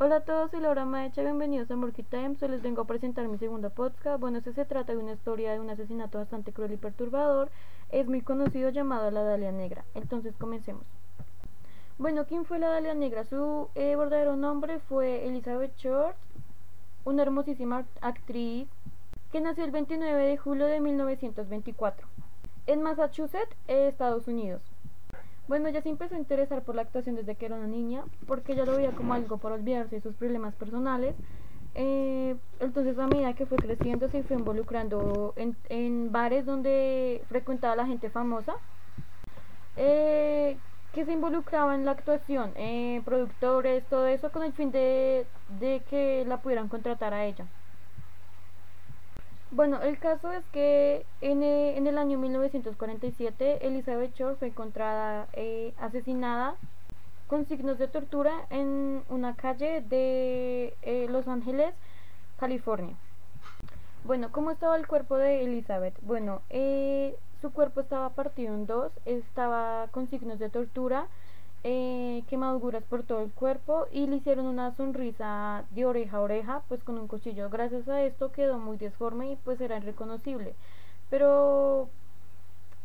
Hola a todos, soy Laura Maecha, bienvenidos a Murky Times. Hoy les vengo a presentar mi segundo podcast. Bueno, este se trata de una historia de un asesinato bastante cruel y perturbador. Es muy conocido llamado la Dalia Negra. Entonces comencemos. Bueno, ¿quién fue la Dalia Negra? Su eh, verdadero nombre fue Elizabeth Short, una hermosísima actriz que nació el 29 de julio de 1924 en Massachusetts, Estados Unidos. Bueno, ella se empezó a interesar por la actuación desde que era una niña, porque ella lo veía como algo para olvidarse de sus problemas personales. Eh, entonces, a medida que fue creciendo, se fue involucrando en, en bares donde frecuentaba la gente famosa, eh, que se involucraba en la actuación, eh, productores, todo eso, con el fin de, de que la pudieran contratar a ella. Bueno, el caso es que en, eh, en el año 1947 Elizabeth Shore fue encontrada eh, asesinada con signos de tortura en una calle de eh, Los Ángeles, California. Bueno, ¿cómo estaba el cuerpo de Elizabeth? Bueno, su cuerpo estaba partido en dos, estaba con signos de tortura eh, quemaduras por todo el cuerpo y le hicieron una sonrisa de oreja a oreja, pues con un cuchillo. Gracias a esto quedó muy deforme y pues era irreconocible. Pero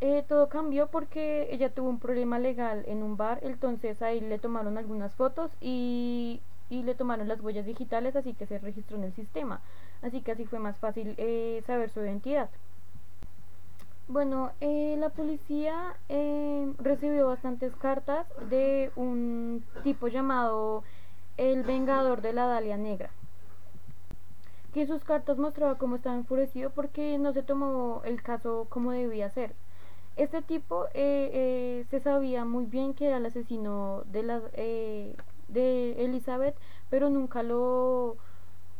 eh, todo cambió porque ella tuvo un problema legal en un bar, entonces ahí le tomaron algunas fotos y, y le tomaron las huellas digitales, así que se registró en el sistema. Así que así fue más fácil eh, saber su identidad. Bueno, eh, la policía eh, recibió bastantes cartas de un tipo llamado el Vengador de la Dalia Negra, que en sus cartas mostraba cómo estaba enfurecido porque no se tomó el caso como debía ser. Este tipo eh, se sabía muy bien que era el asesino de, la, de Elizabeth, pero nunca lo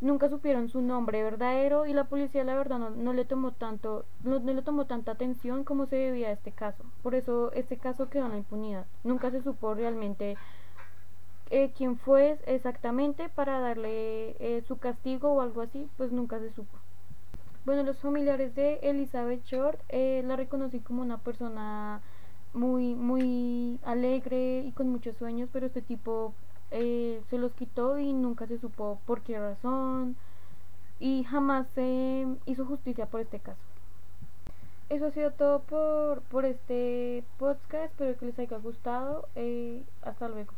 nunca supieron su nombre verdadero y la policía la verdad no, le tomó tanto no, le tomó tanta atención como se debía a este caso. Por eso este caso quedó en la impunidad. Nunca se supo realmente eh, quién fue exactamente para darle eh, su castigo o algo así pues nunca se supo. Bueno los familiares de Elizabeth Short eh, la reconocí como una persona muy muy alegre y con muchos sueños pero este tipo eh, se los quitó y nunca se supo por qué razón y jamás se hizo justicia por este caso. Eso ha sido todo por, por este podcast, espero que les haya gustado. Eh, hasta luego.